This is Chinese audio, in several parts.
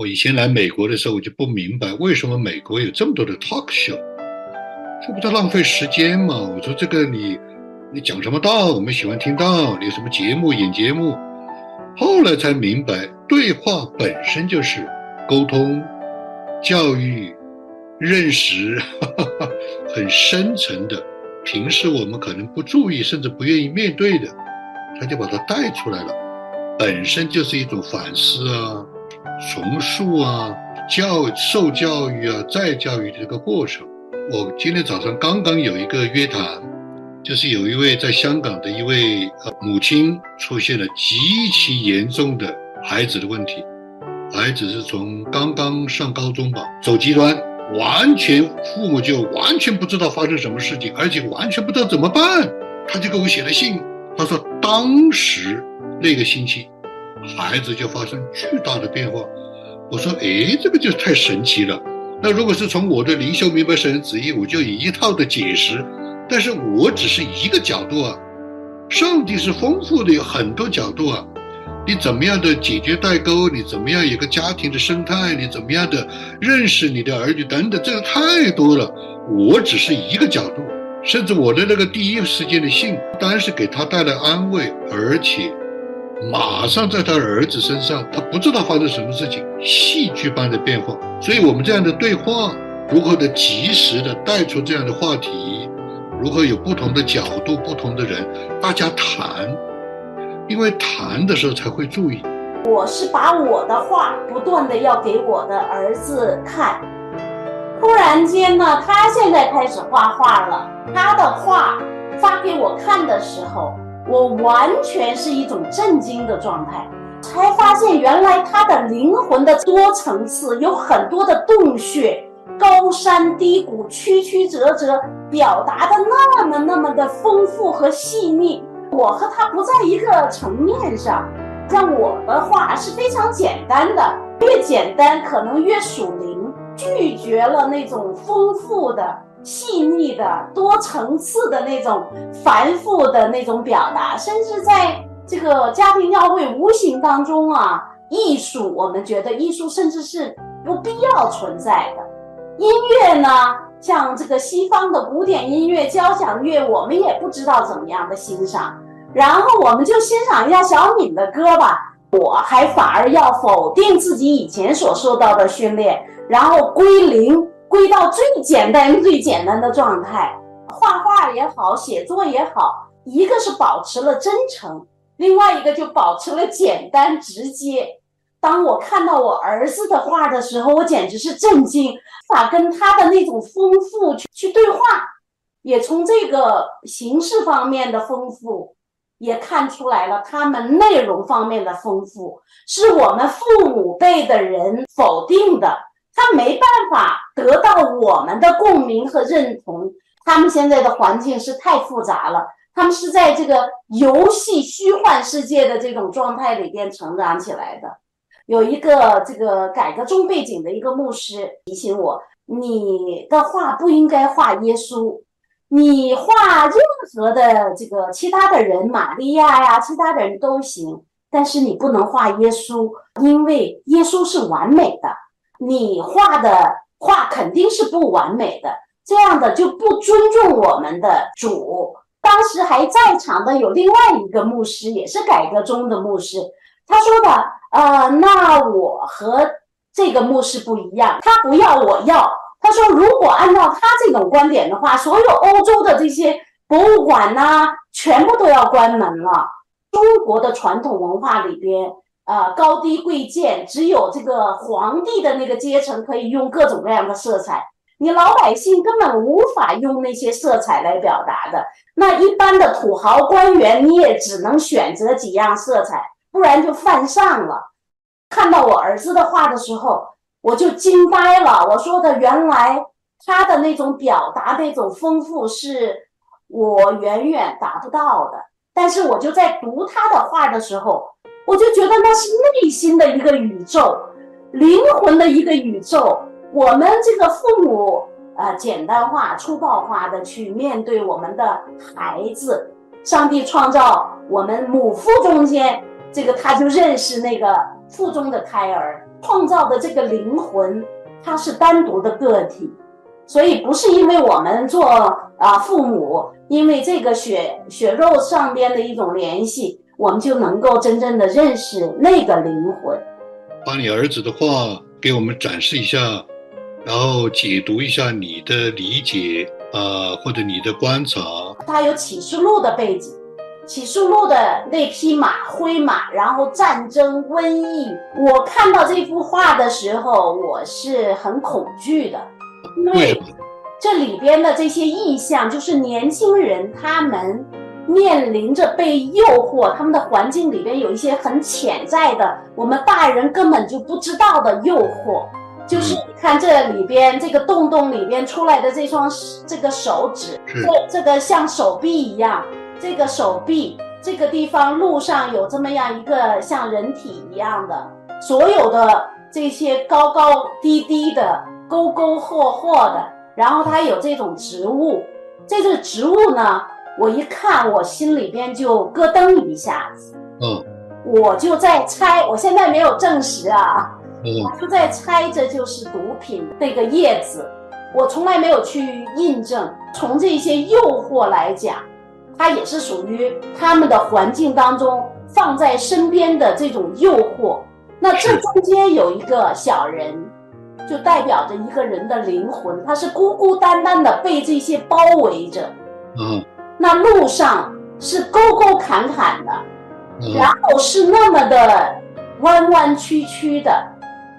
我以前来美国的时候，我就不明白为什么美国有这么多的 talk show，这不叫浪费时间吗？我说这个你你讲什么道？我们喜欢听道，你什么节目演节目？后来才明白，对话本身就是沟通、教育、认识，很深层的。平时我们可能不注意，甚至不愿意面对的，他就把它带出来了，本身就是一种反思啊、重塑啊、教受教育啊、再教育的这个过程。我今天早上刚刚有一个约谈，就是有一位在香港的一位呃母亲出现了极其严重的孩子的问题，孩子是从刚刚上高中吧，走极端。完全父母就完全不知道发生什么事情，而且完全不知道怎么办。他就给我写了信，他说当时那个星期，孩子就发生巨大的变化。我说，哎，这个就太神奇了。那如果是从我的灵修明白神的旨意，我就一套的解释。但是我只是一个角度啊，上帝是丰富的，有很多角度啊。你怎么样的解决代沟？你怎么样有个家庭的生态？你怎么样的认识你的儿女等等？这个太多了。我只是一个角度，甚至我的那个第一时间的信，当然是给他带来安慰，而且马上在他儿子身上，他不知道发生什么事情，戏剧般的变化。所以，我们这样的对话，如何的及时的带出这样的话题，如何有不同的角度、不同的人，大家谈。因为谈的时候才会注意。我是把我的画不断的要给我的儿子看。突然间呢，他现在开始画画了。他的画发给我看的时候，我完全是一种震惊的状态，才发现原来他的灵魂的多层次有很多的洞穴，高山低谷，曲曲折折，表达的那么那么的丰富和细腻。我和他不在一个层面上，像我的话是非常简单的，越简单可能越属灵，拒绝了那种丰富的、细腻的、多层次的那种繁复的那种表达，甚至在这个家庭教会无形当中啊，艺术我们觉得艺术甚至是不必要存在的，音乐呢？像这个西方的古典音乐、交响乐，我们也不知道怎么样的欣赏。然后我们就欣赏一下小敏的歌吧。我还反而要否定自己以前所受到的训练，然后归零，归到最简单、最简单的状态。画画也好，写作也好，一个是保持了真诚，另外一个就保持了简单直接。当我看到我儿子的画的时候，我简直是震惊，咋跟他的那种丰富去去对话，也从这个形式方面的丰富，也看出来了他们内容方面的丰富，是我们父母辈的人否定的，他没办法得到我们的共鸣和认同。他们现在的环境是太复杂了，他们是在这个游戏虚幻世界的这种状态里边成长起来的。有一个这个改革中背景的一个牧师提醒我：你的画不应该画耶稣，你画任何的这个其他的人，玛利亚呀，其他的人都行，但是你不能画耶稣，因为耶稣是完美的，你画的画肯定是不完美的，这样的就不尊重我们的主。当时还在场的有另外一个牧师，也是改革中的牧师，他说的。呃，那我和这个牧师不一样，他不要，我要。他说，如果按照他这种观点的话，所有欧洲的这些博物馆呐，全部都要关门了。中国的传统文化里边，呃，高低贵贱，只有这个皇帝的那个阶层可以用各种各样的色彩，你老百姓根本无法用那些色彩来表达的。那一般的土豪官员，你也只能选择几样色彩。不然就犯上了。看到我儿子的画的时候，我就惊呆了。我说的原来他的那种表达那种丰富是我远远达不到的。但是我就在读他的画的时候，我就觉得那是内心的一个宇宙，灵魂的一个宇宙。我们这个父母啊，简单化、粗暴化的去面对我们的孩子。上帝创造我们母父中间。这个他就认识那个腹中的胎儿，创造的这个灵魂，它是单独的个体，所以不是因为我们做啊父母，因为这个血血肉上边的一种联系，我们就能够真正的认识那个灵魂。把你儿子的话给我们展示一下，然后解读一下你的理解啊、或者你的观察。他有启示录的背景，启示录的那匹马灰马，然后战争、瘟疫。我看到这幅画的时候，我是很恐惧的，因为？这里边的这些意象，就是年轻人他们面临着被诱惑，他们的环境里边有一些很潜在的，我们大人根本就不知道的诱惑。就是你看这里边这个洞洞里边出来的这双这个手指，这这个像手臂一样，这个手臂这个地方路上有这么样一个像人体一样的，所有的这些高高低低的、沟沟壑壑的，然后它有这种植物，这个植物呢，我一看我心里边就咯噔一下子，嗯我就在猜，我现在没有证实啊，嗯我就在猜这就是毒品那个叶子，我从来没有去印证。从这些诱惑来讲，它也是属于他们的环境当中放在身边的这种诱惑。那这中间有一个小人，就代表着一个人的灵魂，他是孤孤单单的被这些包围着。嗯那路上是沟沟坎坎的，嗯，然后是那么的弯弯曲曲的。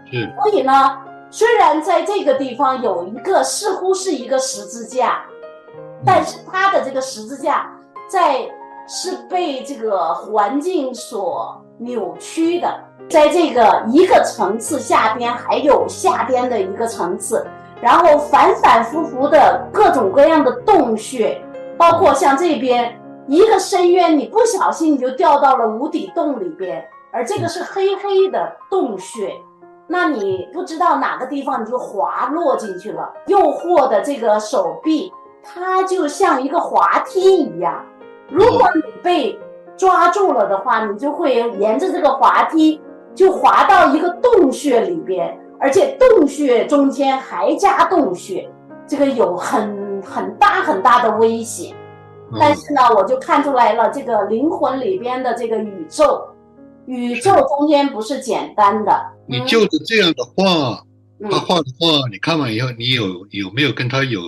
是。所以呢，虽然在这个地方有一个似乎是一个十字架，但是它的这个十字架在是被这个环境所扭曲的，在这个一个层次下边还有下边的一个层次，然后反反复复的各种各样的洞穴，包括像这边一个深渊，你不小心你就掉到了无底洞里边，而这个是黑黑的洞穴。那你不知道哪个地方你就滑落进去了。诱惑的这个手臂，它就像一个滑梯一样。如果你被抓住了的话，你就会沿着这个滑梯就滑到一个洞穴里边，而且洞穴中间还加洞穴，这个有很很大很大的危险。但嗯是呢，我就看出来了，这个灵魂里边的这个宇宙，宇宙中间不是简单的。你就着这样的画，嗯他画的画，你看完以后，你有有没有跟他有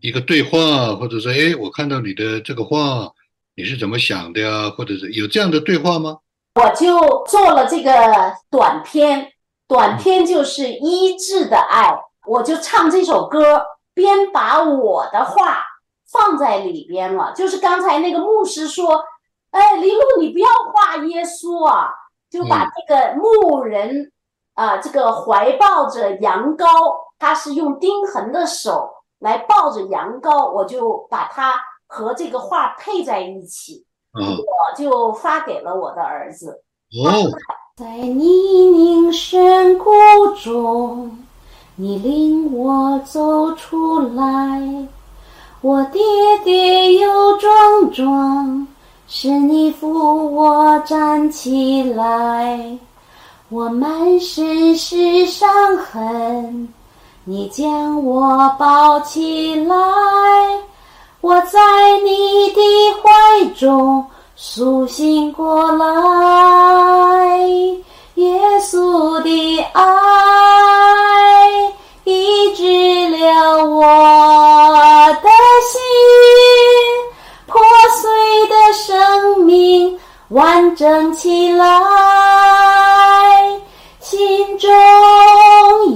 一个对话，或者说，哎，我看到你的这个画，你是怎么想的呀？或者是有这样的对话吗？我就做了这个短片，短片就是《医治的爱》，我就唱这首歌，边把我的话放在里边了。就是刚才那个牧师说，哎，林路你不要画耶稣啊，就把这个牧人啊、这个怀抱着羊羔，他是用钉痕的手来抱着羊羔，我就把它和这个画配在一起。嗯，我就发给了我的儿子。哦，在泥泞深谷中，你领我走出来，我跌跌又撞撞，是你扶我站起来。我满身是伤痕，你将我抱起来。我在你的怀中苏醒过来，整起来，心中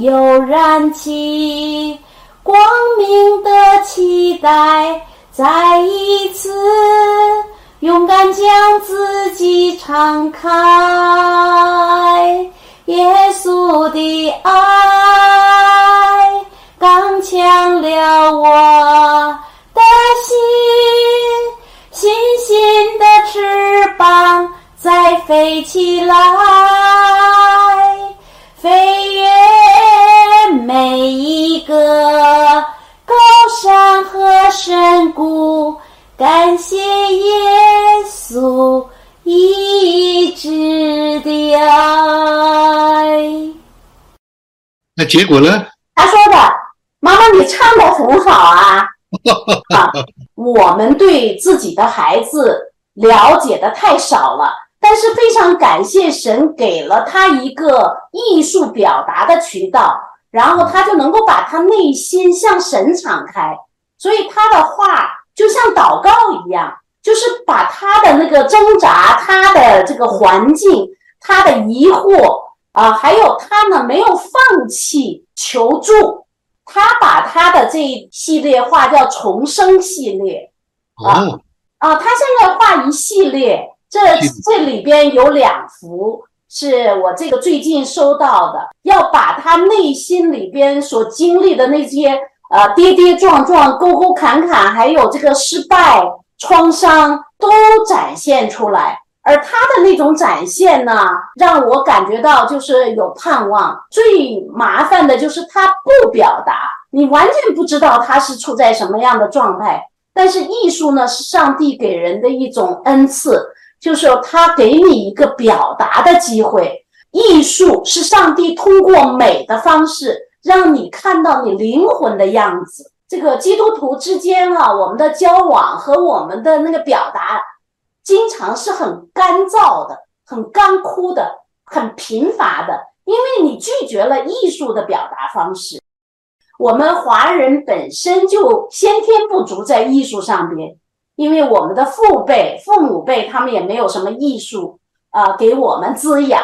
又燃起光明的期待。再一次勇敢将自己敞开，耶稣的爱刚强了我的心，飞起来，飞越每一个。高山和深谷，感谢耶稣一直的爱。那结果呢？他说的：“妈妈，你唱的很好啊。”啊，我们对自己的孩子了解的太少了，但是非常感谢神给了他一个艺术表达的渠道，然后他就能够把他内心向神敞开，所以他的话就像祷告一样，就是把他的那个挣扎、他的这个环境、他的疑惑啊，还有他呢没有放弃求助。他把他的这一系列画叫重生系列，啊啊，他现在画一系列，这这里边有两幅是我这个最近收到的，要把他内心里边所经历的那些呃跌跌撞撞、沟沟坎坎，还有这个失败、创伤都展现出来。而他的那种展现呢，让我感觉到就是有盼望。最麻烦的就是他不表达，你完全不知道他是处在什么样的状态。但是艺术呢，是上帝给人的一种恩赐，就是说他给你一个表达的机会。艺术是上帝通过美的方式，让你看到你灵魂的样子。这个基督徒之间啊，我们的交往和我们的那个表达。经常是很干燥的、很干枯的、很贫乏的，因为你拒绝了艺术的表达方式。我们华人本身就先天不足在艺术上边，因为我们的父辈、父母辈他们也没有什么艺术啊给我们滋养，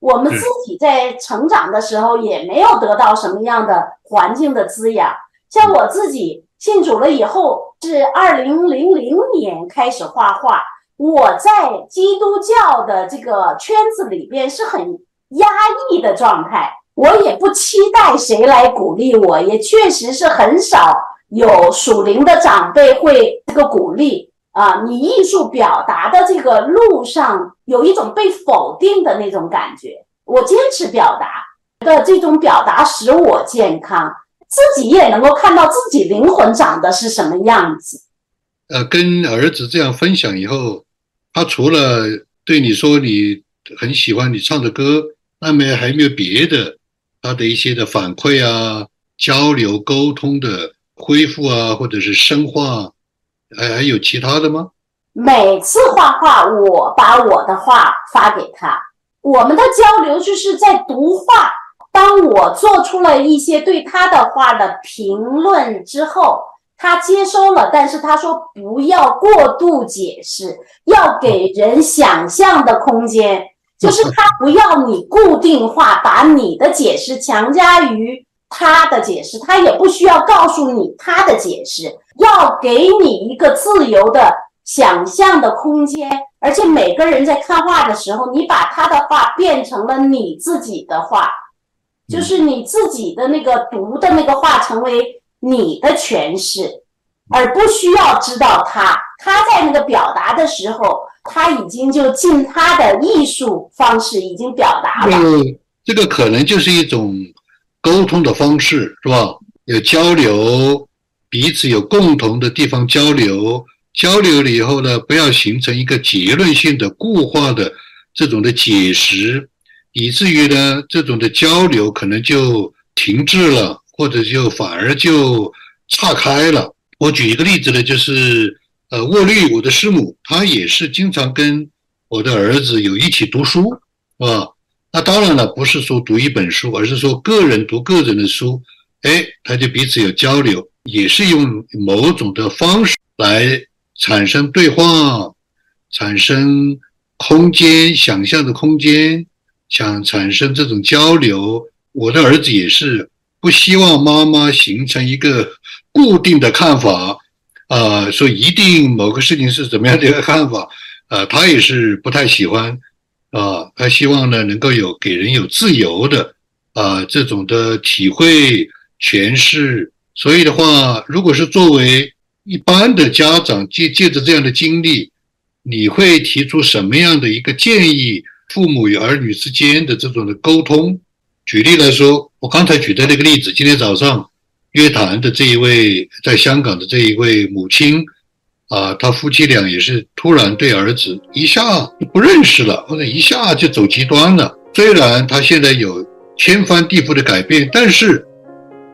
我们自己在成长的时候也没有得到什么样的环境的滋养。像我自己信主了以后，是二零零零年开始画画。我在基督教的这个圈子里边是很压抑的状态，我也不期待谁来鼓励我，也确实是很少有属灵的长辈会这个鼓励啊。你艺术表达的这个路上有一种被否定的那种感觉，我坚持表达的这种表达使我健康，自己也能够看到自己灵魂长的是什么样子。呃，跟儿子这样分享以后。他除了对你说你很喜欢你唱的歌，那么还有没有别的，他的一些的反馈啊、交流沟通的恢复啊，或者是深化，还还有其他的吗？每次画画，我把我的画发给他，我们的交流就是在读画。当我做出了一些对他的画的评论之后。他接收了，但是他说不要过度解释，要给人想象的空间，就是他不要你固定化，把你的解释强加于他的解释，他也不需要告诉你他的解释，要给你一个自由的想象的空间，而且每个人在看画的时候，你把他的画变成了你自己的画，就是你自己的那个读的那个画成为。你的诠释，而不需要知道他，他在那个表达的时候，他已经就尽他的艺术方式已经表达了。这个可能就是一种沟通的方式，是吧？有交流，彼此有共同的地方交流，交流了以后呢，不要形成一个结论性的固化的这种的解释，以至于呢，这种的交流可能就停滞了。或者就反而就岔开了。我举一个例子呢，就是呃，沃律，我的师母，她也是经常跟我的儿子有一起读书，啊，那当然了，不是说读一本书，而是说个人读个人的书，哎，他就彼此有交流，也是用某种的方式来产生对话，产生空间，想象的空间，想产生这种交流。我的儿子也是。不希望妈妈形成一个固定的看法，啊，说一定某个事情是怎么样的一个看法，呃，他也是不太喜欢，啊，他希望呢能够有给人有自由的，啊，这种的体会诠释。所以的话，如果是作为一般的家长借借着这样的经历，你会提出什么样的一个建议？父母与儿女之间的这种的沟通？举例来说，我刚才举的那个例子，今天早上约谈的这一位在香港的这一位母亲，啊，他夫妻俩也是突然对儿子一下不认识了，或者一下就走极端了。虽然他现在有天翻地覆的改变，但是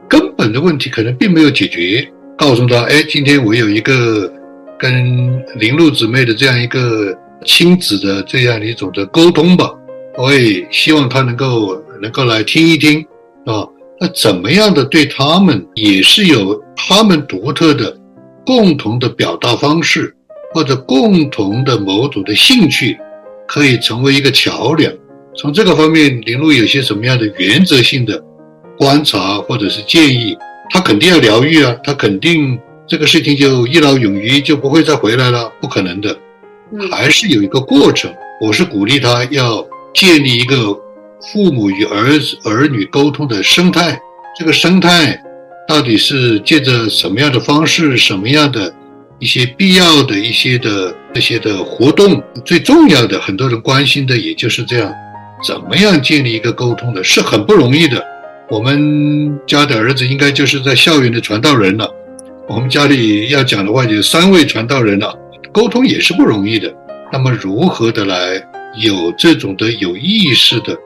根本的问题可能并没有解决。告诉他，哎，今天我有一个跟林露姊妹的这样一个亲子的这样一种的沟通吧，我也希望他能够能够来听一听，啊，那怎么样的对他们也是有他们独特的共同的表达方式，或者共同的某种的兴趣，可以成为一个桥梁。从这个方面，林露有些什么样的原则性的观察或者是建议？他肯定要疗愈啊，他肯定这个事情就一劳永逸，就不会再回来了，不可能的，还是有一个过程。我是鼓励他要建立一个父母与儿子儿女沟通的生态。这个生态到底是借着什么样的方式，什么样的一些必要的一些的这些的活动？最重要的，很多人关心的也就是这样。怎么样建立一个沟通的，是很不容易的。我们家的儿子应该就是在校园的传道人了。我们家里要讲的话，就三位传道人了，沟通也是不容易的。那么，如何的来有这种的有意识的，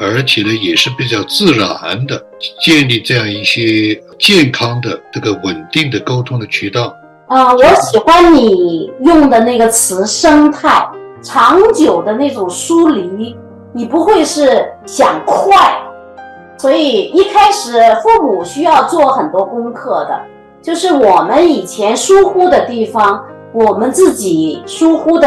而且呢，也是比较自然的建立这样一些健康的这个稳定的沟通的渠道？啊，我喜欢你用的那个词“生态”，长久的那种疏离。你不会是想快，所以一开始父母需要做很多功课的，就是我们以前疏忽的地方，我们自己疏忽的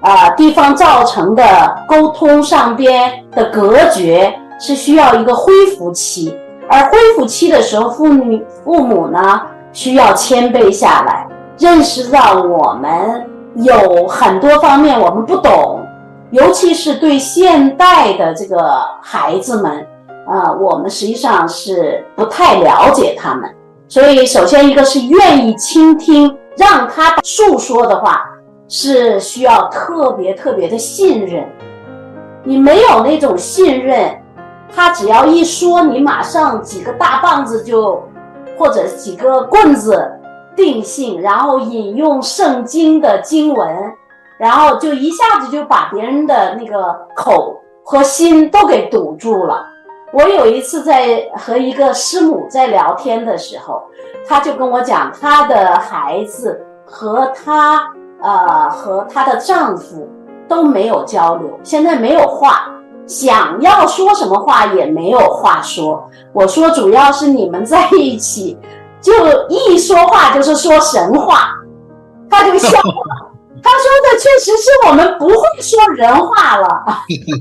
啊地方造成的沟通上边的隔绝，是需要一个恢复期。而恢复期的时候，父母父母呢需要谦卑下来，认识到我们有很多方面我们不懂。尤其是对现代的这个孩子们，啊，我们实际上是不太了解他们，所以首先一个是愿意倾听，让他诉说的话，是需要特别特别的信任。你没有那种信任，他只要一说，你马上几个大棒子就，或者几个棍子定性，然后引用圣经的经文。然后就一下子就把别人的那个口和心都给堵住了。我有一次在和一个师母在聊天的时候，她就跟我讲，她的孩子和她呃和她的丈夫都没有交流，现在没有话，想要说什么话也没有话说。我说主要是你们在一起，就一说话就是说神话，他就笑了。他说的确实是我们不会说人话了，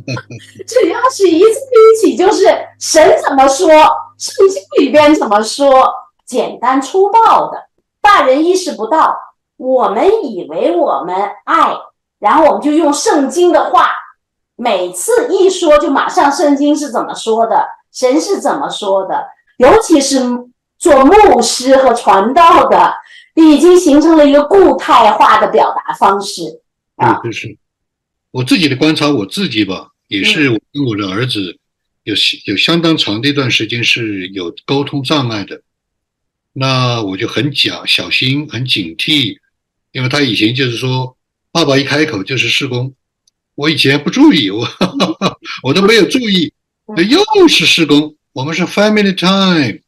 只要是一在一起就是神怎么说，圣经里边怎么说，简单粗暴的，大人意识不到。我们以为我们爱，然后我们就用圣经的话，每次一说就马上圣经是怎么说的，神是怎么说的，尤其是做牧师和传道的。已经形成了一个固态化的表达方式。啊，就是。我自己的观察，我自己吧，也是我跟我的儿子有有相当长的一段时间是有沟通障碍的，那我就很讲小心，很警惕，因为他以前就是说，爸爸一开口就是施工，我以前不注意，我 我都没有注意，又是施工，我们是 family time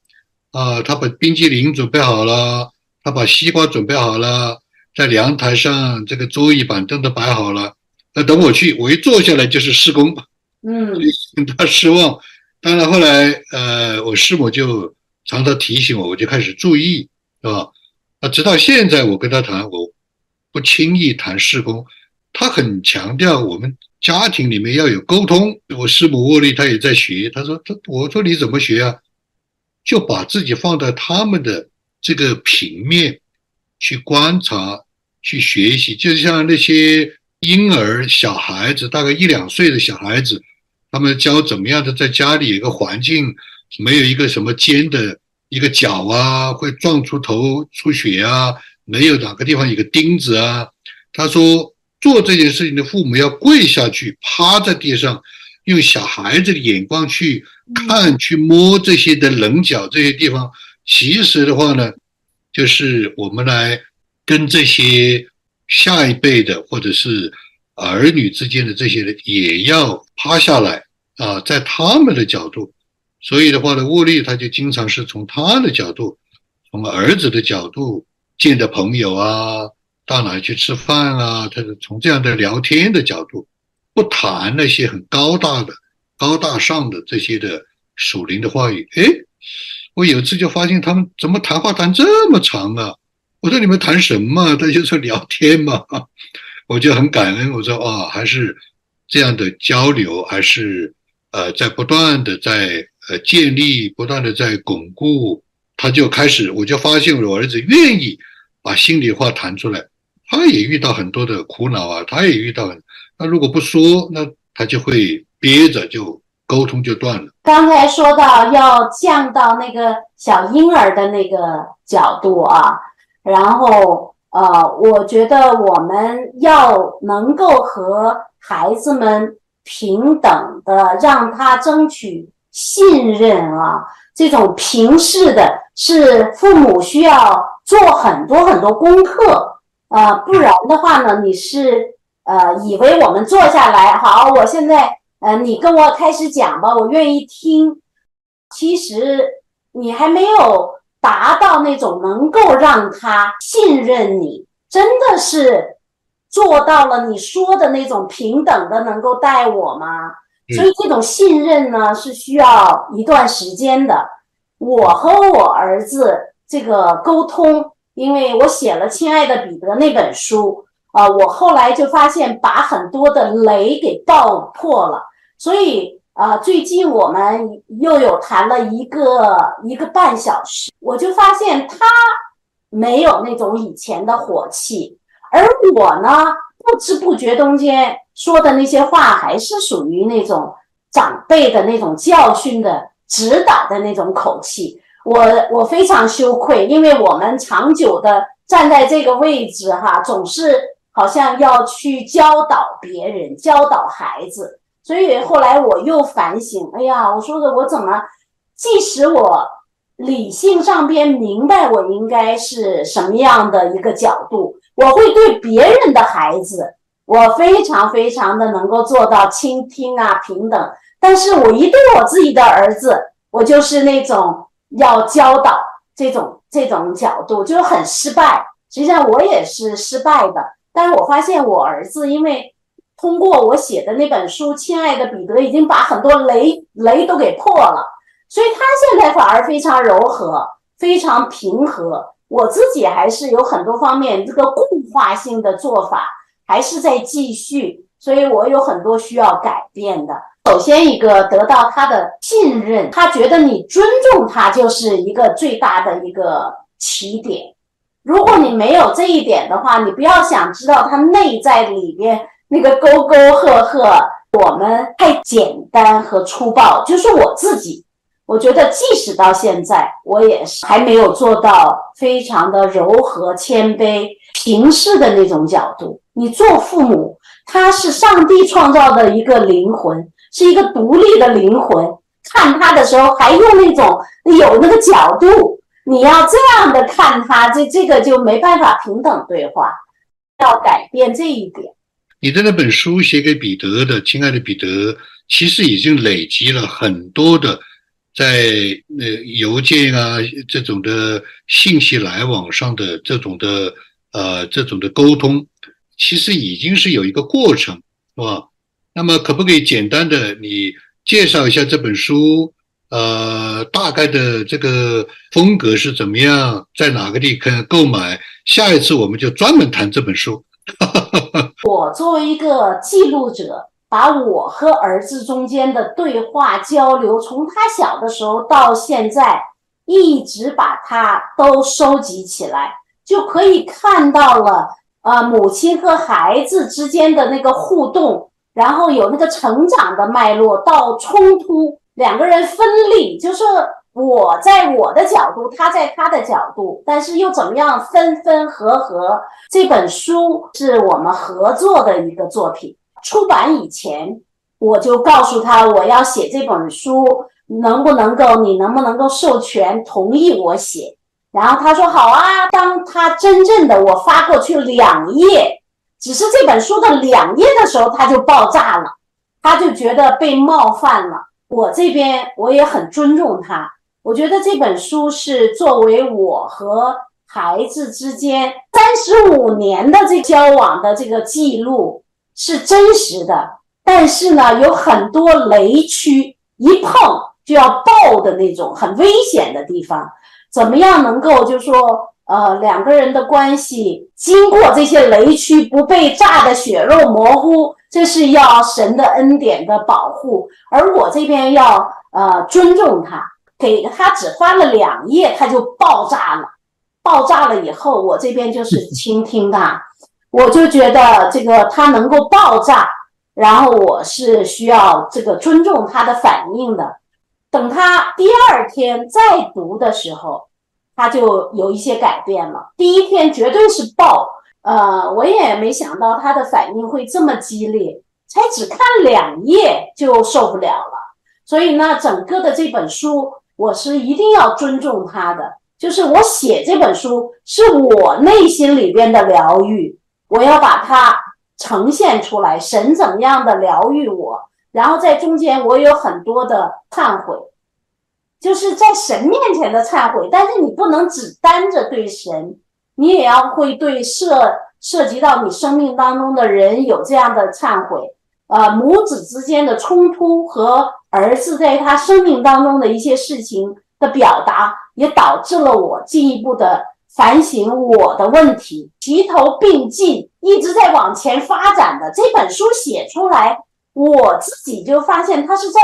啊，他把冰激凌准备好了。他把西瓜准备好了，在阳台上这个桌椅板凳都摆好了。那等我去，我一坐下来就是施工，嗯，他失望。当然后来，呃，我师母就常常提醒我，我就开始注意，是吧？啊，直到现在我跟他谈，我不轻易谈施工。他很强调我们家庭里面要有沟通。我师母沃利他也在学，他说他我说你怎么学啊？就把自己放在他们的。这个平面去观察、去学习，就像那些婴儿、小孩子，大概一两岁的小孩子，他们教怎么样的在家里一个环境，没有一个什么尖的一个脚啊，会撞出头出血啊，没有哪个地方有个钉子啊。他说做这件事情的父母要跪下去，趴在地上，用小孩子的眼光去看、去摸这些的棱角这些地方。其实的话呢，就是我们来跟这些下一辈的或者是儿女之间的这些人，也要趴下来啊，在他们的角度，所以的话呢，沃利他就经常是从他的角度，从儿子的角度见的朋友啊，到哪去吃饭啊，他是从这样的聊天的角度，不谈那些很高大的、高大上的这些的属灵的话语。诶，我有一次就发现他们怎么谈话谈这么长啊？我说你们谈什么？他就说聊天嘛。我就很感恩，我说啊，还是这样的交流，还是呃在不断的在呃建立，不断的在巩固。他就开始，我就发现我儿子愿意把心里话谈出来。他也遇到很多的苦恼啊，他也遇到，那如果不说，那他就会憋着，就沟通就断了。刚才说到要降到那个小婴儿的那个角度啊，然后。呃，我觉得我们要能够和孩子们平等的让他争取信任啊，这种平视的是父母需要做很多很多功课啊，不然的话呢，你是呃以为我们坐下来好，我现在呃你跟我开始讲吧，我愿意听，其实你还没有。达到那种能够让他信任你，真的是做到了你说的那种平等的能够带我吗？所以这种信任呢是需要一段时间的。我和我儿子这个沟通，因为我写了《亲爱的彼得》那本书啊，我后来就发现把很多的雷给爆破了，所以。啊，最近我们又有谈了一个一个半小时，我就发现他没有那种以前的火气，而我呢，不知不觉中间说的那些话还是属于那种长辈的那种教训的指导的那种口气，我我非常羞愧，因为我们长久的站在这个位置哈，总是好像要去教导别人，教导孩子。所以后来我又反省，哎呀，我说的我怎么，即使我理性上边明白我应该是什么样的一个角度，我会对别人的孩子，我非常非常的能够做到倾听啊平等，但是我一对我自己的儿子，我就是那种要教导这种这种角度，就很失败。实际上我也是失败的，但是我发现我儿子因为。通过我写的那本书，亲爱的彼得已经把很多雷雷都给破了，所以他现在反而非常柔和，非常平和。我自己还是有很多方面这个固化性的做法还是在继续，所以我有很多需要改变的。首先一个得到他的信任，他觉得你尊重他就是一个最大的一个起点。如果你没有这一点的话，你不要想知道他内在里边。那个沟沟壑壑，我们太简单和粗暴。就是我自己，我觉得即使到现在，我也是还没有做到非常的柔和、谦卑、平视的那种角度。你做父母，他是上帝创造的一个灵魂，是一个独立的灵魂。看他的时候，还用那种有那个角度，你要这样的看他，这这个就没办法平等对话。要改变这一点。你的那本书写给彼得的，亲爱的彼得，其实已经累积了很多的，在呃邮件啊这种的信息来往上的这种的呃这种的沟通，其实已经是有一个过程，是吧？那么可不可以简单的你介绍一下这本书？呃，大概的这个风格是怎么样？在哪个地方购买？下一次我们就专门谈这本书。我作为一个记录者，把我和儿子中间的对话交流，从他小的时候到现在，一直把它都收集起来，就可以看到了，呃，母亲和孩子之间的那个互动，然后有那个成长的脉络到冲突，两个人分立，就是。我在我的角度，他在他的角度，但是又怎么样分分合合？这本书是我们合作的一个作品。出版以前，我就告诉他我要写这本书，能不能够？你能不能够授权同意我写？然后他说好啊。当他真正的我发过去两页，只是这本书的两页的时候，他就爆炸了。他就觉得被冒犯了。我这边我也很尊重他，我觉得这本书是作为我和孩子之间三十五年的这交往的这个记录是真实的，但是呢，有很多雷区，一碰就要爆的那种很危险的地方。怎么样能够就说，呃，两个人的关系经过这些雷区不被炸得血肉模糊？这是要神的恩典的保护，而我这边要呃尊重他，给他只发了两页，他就爆炸了。爆炸了以后，我这边就是倾听他，我就觉得这个他能够爆炸，然后我是需要这个尊重他的反应的。等他第二天再读的时候，他就有一些改变了。第一天绝对是爆。呃，我也没想到他的反应会这么激烈，才只看两页就受不了了。所以呢，整个的这本书我是一定要尊重他的，就是我写这本书是我内心里边的疗愈，我要把它呈现出来。神怎么样的疗愈我，然后在中间我有很多的忏悔，就是在神面前的忏悔，但是你不能只单着对神。你也要会对涉涉及到你生命当中的人有这样的忏悔，呃，母子之间的冲突和儿子在他生命当中的一些事情的表达，也导致了我进一步的反省我的问题，齐头并进，一直在往前发展的这本书写出来，我自己就发现它是在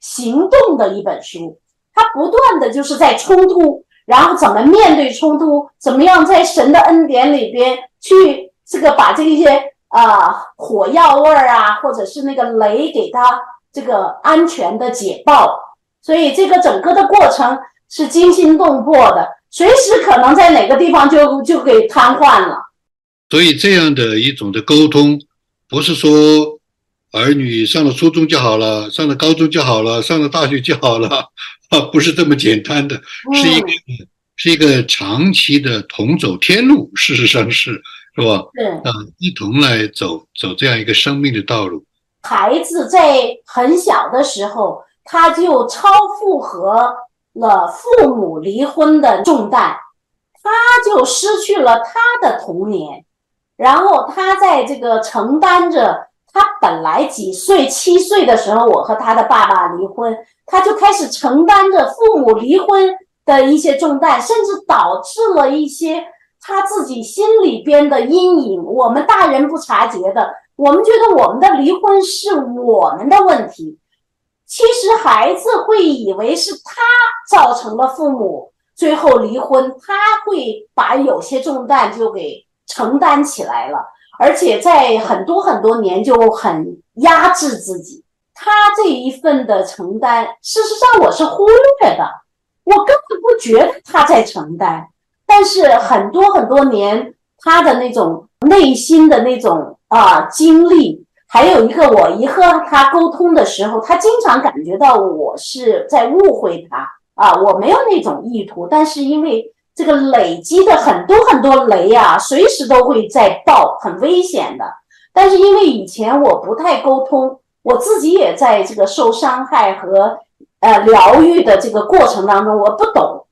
行动的一本书，它不断的就是在冲突。然后怎么面对冲突？怎么样在神的恩典里边去这个把这些啊火药味儿啊，或者是那个雷给它这个安全的解爆？所以这个整个的过程是惊心动魄的，随时可能在哪个地方就就给瘫痪了。所以这样的一种的沟通，不是说儿女上了初中就好了，上了高中就好了，上了大学就好了。啊，不是这么简单的，是一个是一个长期的同走天路，事实上是是吧？对，啊，一同来走走这样一个生命的道路。孩子在很小的时候，他就超负荷了父母离婚的重担，他就失去了他的童年，然后他在这个承担着。他本来几岁，七岁的时候，我和他的爸爸离婚，他就开始承担着父母离婚的一些重担，甚至导致了一些他自己心里边的阴影。我们大人不察觉的，我们觉得我们的离婚是我们的问题，其实孩子会以为是他造成了父母最后离婚，他会把有些重担就给承担起来了。而且在很多很多年就很压制自己，他这一份的承担，事实上我是忽略的，我根本不觉得他在承担。但是很多很多年，他的那种内心的那种啊经历，还有一个我一和他沟通的时候，他经常感觉到我是在误会他啊，我没有那种意图，但是因为。这个累积的很多很多雷啊，随时都会在爆，很危险的。但是因为以前我不太沟通，我自己也在这个受伤害和呃疗愈的这个过程当中，我不懂。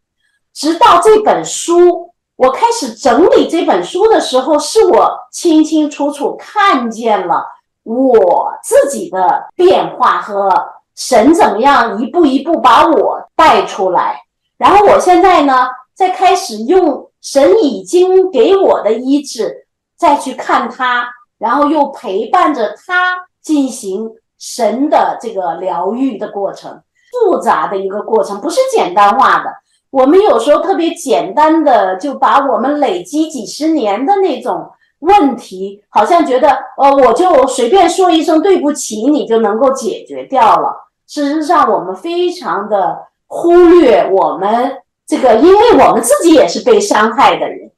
直到这本书，我开始整理这本书的时候，是我清清楚楚看见了我自己的变化和神怎么样一步一步把我带出来。然后我现在呢？再开始用神已经给我的医治，再去看他，然后又陪伴着他进行神的这个疗愈的过程，复杂的一个过程，不是简单化的。我们有时候特别简单的就把我们累积几十年的那种问题，好像觉得呃，我就随便说一声对不起，你就能够解决掉了。事实上，我们非常的忽略我们。这个，因为我们自己也是被伤害的人，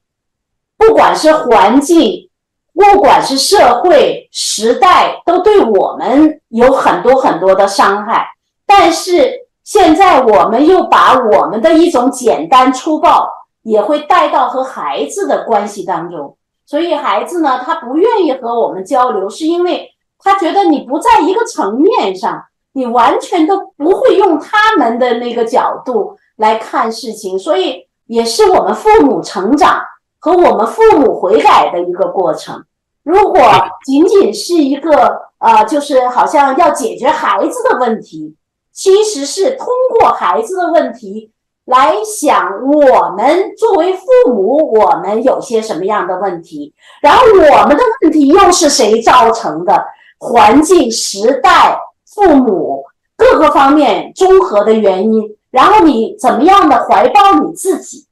不管是环境，不管是社会时代，都对我们有很多很多的伤害。但是现在我们又把我们的一种简单粗暴，也会带到和孩子的关系当中。所以孩子呢，他不愿意和我们交流，是因为他觉得你不在一个层面上，你完全都不会用他们的那个角度来看事情，所以也是我们父母成长和我们父母悔改的一个过程。如果仅仅是一个呃，就是好像要解决孩子的问题，其实是通过孩子的问题来想我们作为父母，我们有些什么样的问题，然后我们的问题又是谁造成的？环境、时代、父母各个方面综合的原因，然后你怎么样的怀抱你自己，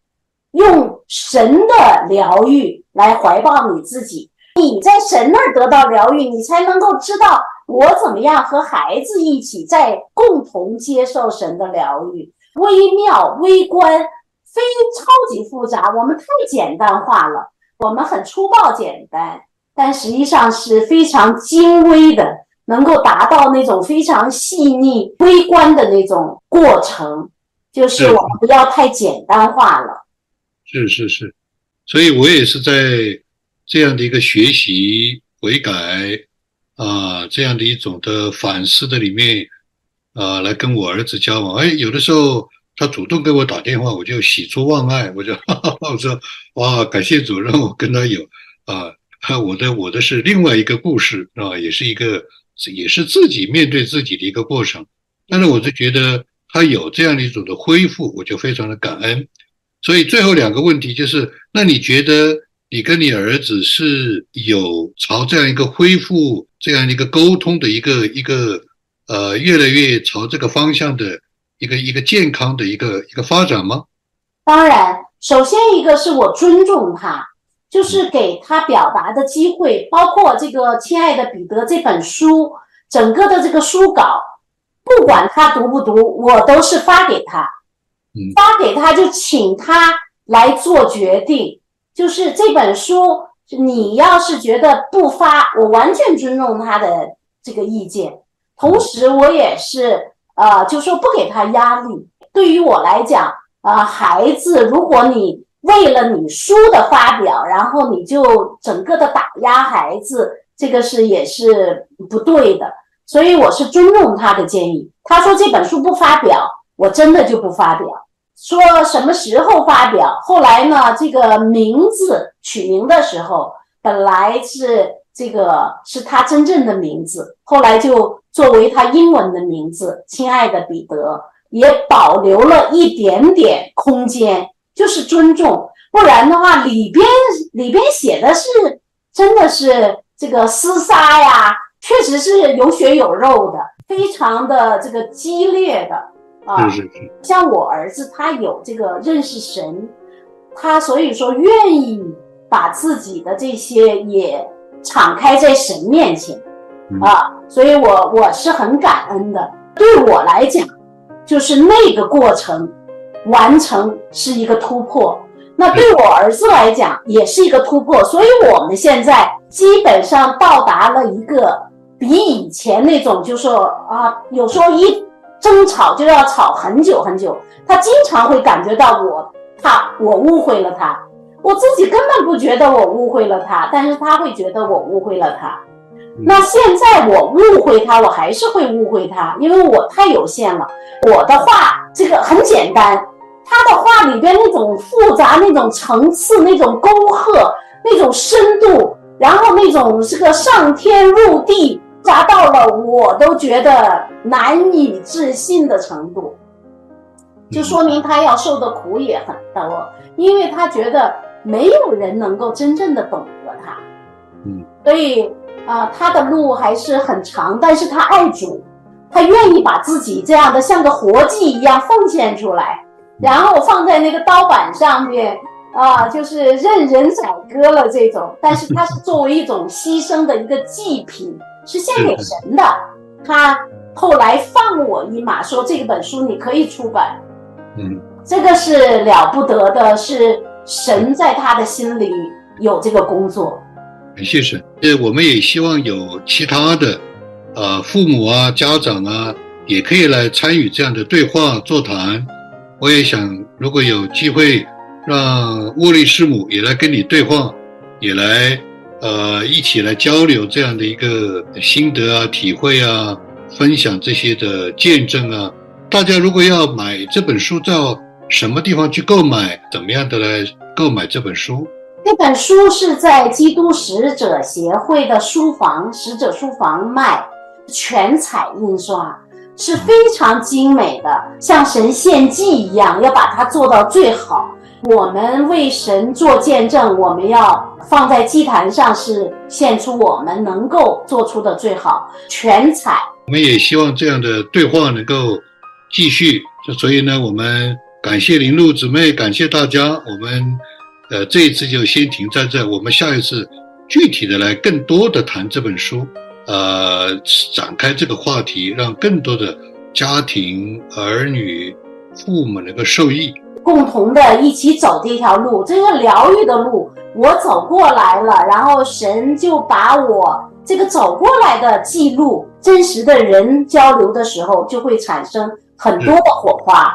用神的疗愈来怀抱你自己。你在神那儿得到疗愈，你才能够知道我怎么样和孩子一起在共同接受神的疗愈。微妙、微观、非超级复杂，我们太简单化了，我们很粗暴简单，但实际上是非常精微的，能够达到那种非常细腻、微观的那种过程。就是我们不要太简单化了。是是是，所以我也是在。这样的一个学习悔改啊，这样的一种的反思的里面啊，来跟我儿子交往。哎，有的时候他主动给我打电话，我就喜出望外，我就 哈哈我说哇，感谢主让我跟他有啊，我的我的是另外一个故事啊，也是一个也是自己面对自己的一个过程。但是我就觉得他有这样的一种的恢复，我就非常的感恩。所以最后两个问题就是，那你觉得？你跟你儿子是有朝这样一个恢复、这样一个沟通的一个一个呃，越来越朝这个方向的一个一个健康的一个一个发展吗？当然，首先一个是我尊重他，就是给他表达的机会，包括这个《亲爱的彼得》这本书，整个的这个书稿，不管他读不读，我都是发给他，发给他就请他来做决定。就是这本书，你要是觉得不发，我完全尊重他的这个意见。同时，我也是呃，就说不给他压力。对于我来讲，呃，孩子，如果你为了你书的发表，然后你就整个的打压孩子，这个是也是不对的。所以我是尊重他的建议。他说这本书不发表，我真的就不发表。说什么时候发表？后来呢？这个名字取名的时候，本来是这个是他真正的名字，后来就作为他英文的名字“亲爱的彼得”，也保留了一点点空间，就是尊重。不然的话，里边里边写的是真的是这个厮杀呀，确实是有血有肉的，非常的这个激烈的。啊，像我儿子，他有这个认识神，他所以说愿意把自己的这些也敞开在神面前，啊，所以我我是很感恩的。对我来讲，就是那个过程完成是一个突破，那对我儿子来讲也是一个突破。所以我们现在基本上到达了一个比以前那种，就说啊，有时候一。争吵就要吵很久很久，他经常会感觉到我他我误会了他，我自己根本不觉得我误会了他，但是他会觉得我误会了他。那现在我误会他，我还是会误会他，因为我太有限了。我的话这个很简单，他的话里边那种复杂、那种层次、那种沟壑、那种深度，然后那种这个上天入地。达到了我都觉得难以置信的程度，就说明他要受的苦也很多，因为他觉得没有人能够真正的懂得他，嗯，所以啊，他的路还是很长，但是他爱主，他愿意把自己这样的像个活祭一样奉献出来，然后放在那个刀板上面啊，就是任人宰割了这种，但是他是 作为一种牺牲的一个祭品。是献给神的，他后来放我一马，说这本书你可以出版，嗯，这个是了不得的，是神在他的心里有这个工作。感谢神，呃，我们也希望有其他的，呃，父母啊、家长啊，也可以来参与这样的对话座谈。我也想，如果有机会，让沃利师母也来跟你对话，也来。呃，一起来交流这样的一个心得啊、体会啊，分享这些的见证啊。大家如果要买这本书，到什么地方去购买？怎么样的来购买这本书？这本书是在基督使者协会的书房、使者书房卖，全彩印刷，是非常精美的，像神献祭一样，要把它做到最好。我们为神做见证，我们要放在祭坛上，是献出我们能够做出的最好，全彩。我们也希望这样的对话能够继续，所以呢，我们感谢林露姊妹，感谢大家。我们呃这一次就先停在这，我们下一次具体的来更多的谈这本书，呃，展开这个话题，让更多的家庭、儿女、父母能够受益。共同的一起走这条路，这个疗愈的路，我走过来了，然后神就把我这个走过来的记录，真实的人交流的时候，就会产生很多的火花。